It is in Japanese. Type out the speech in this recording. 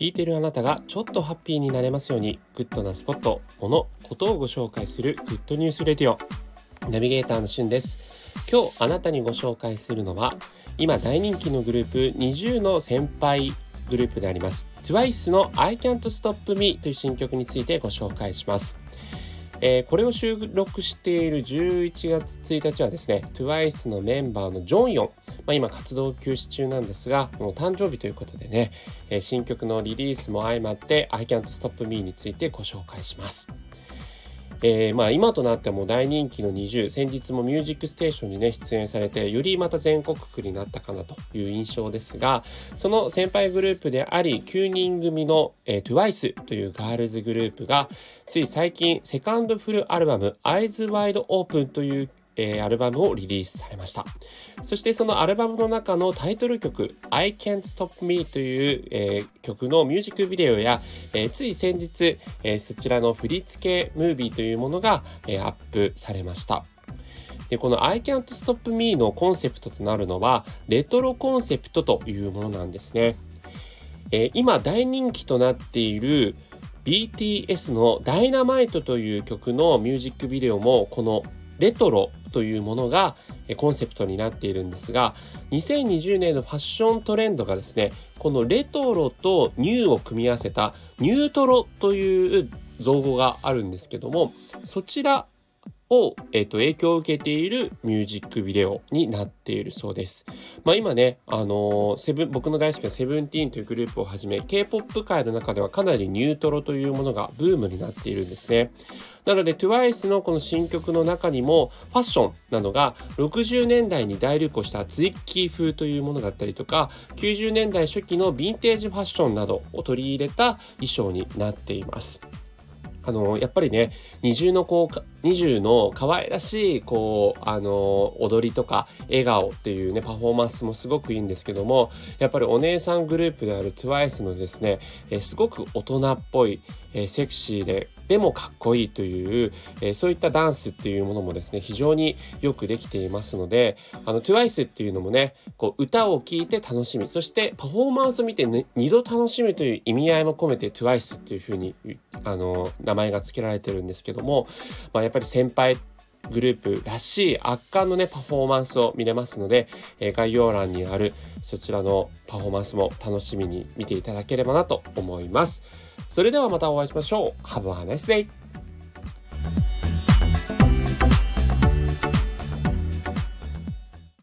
聞いてるあなたがちょっとハッピーになれますようにグッドなスポット、もの、ことをご紹介する Good News Radio ナビゲーターのしゅんです。今日あなたにご紹介するのは今大人気のグループ20の先輩グループであります。TWICE の I Can't Stop Me という新曲についてご紹介します。えー、これを収録している11月1日はですね TWICE のメンバーのジョンヨンまあ、今活動休止中なんですが、もう誕生日ということでね、えー、新曲のリリースも相まって I Can't Stop Me についてご紹介します。えー、まあ今となっても大人気の NiziU 先日も「ミュージックステーション」にね出演されてよりまた全国区になったかなという印象ですがその先輩グループであり9人組の、え、TWICE というガールズグループがつい最近セカンドフルアルバム「Eyes Wide Open」というえー、アルバムをリリースされました。そしてそのアルバムの中のタイトル曲 I Can't Stop Me という、えー、曲のミュージックビデオや、えー、つい先日、えそちらの振り付けムービーというものが、えアップされました。でこの I Can't Stop Me のコンセプトとなるのはレトロコンセプトというものなんですね。え今大人気となっている BTS の Dynamite という曲のミュージックビデオもこのレトロというものがコンセプトになっているんですが2020年のファッショントレンドがですねこのレトロとニューを組み合わせたニュートロという造語があるんですけどもそちらを、えーと、影響を受けているミュージックビデオになっているそうです。まあ、今ね、あのー、セブン僕の大好きなセブンティーンというグループをはじめ K-POP 界の中ではかなりニュートロというものがブームになっているんですね。なので TWICE のこの新曲の中にもファッションなどが60年代に大流行したツイッキー風というものだったりとか90年代初期のヴィンテージファッションなどを取り入れた衣装になっています。あのやっぱりね二重のこう二重の可愛らしいこうあの踊りとか笑顔っていうねパフォーマンスもすごくいいんですけどもやっぱりお姉さんグループである TWICE のですね、えすごく大人っぽい、えセクシーででもかっこいいという、えそういったダンスっていうものもですね非常によくできていますのであの TWICE っていうのもねこう歌を聴いて楽しみそしてパフォーマンスを見て、ね、2度楽しむという意味合いも込めて TWICE っていうふうにあの名前が付けられてるんですけども、まあ、やっぱり先輩グループらしい圧巻のねパフォーマンスを見れますので、えー、概要欄にあるそちらのパフォーマンスも楽しみに見ていただければなと思います。それではまたお会いしましょう。Have a nice day!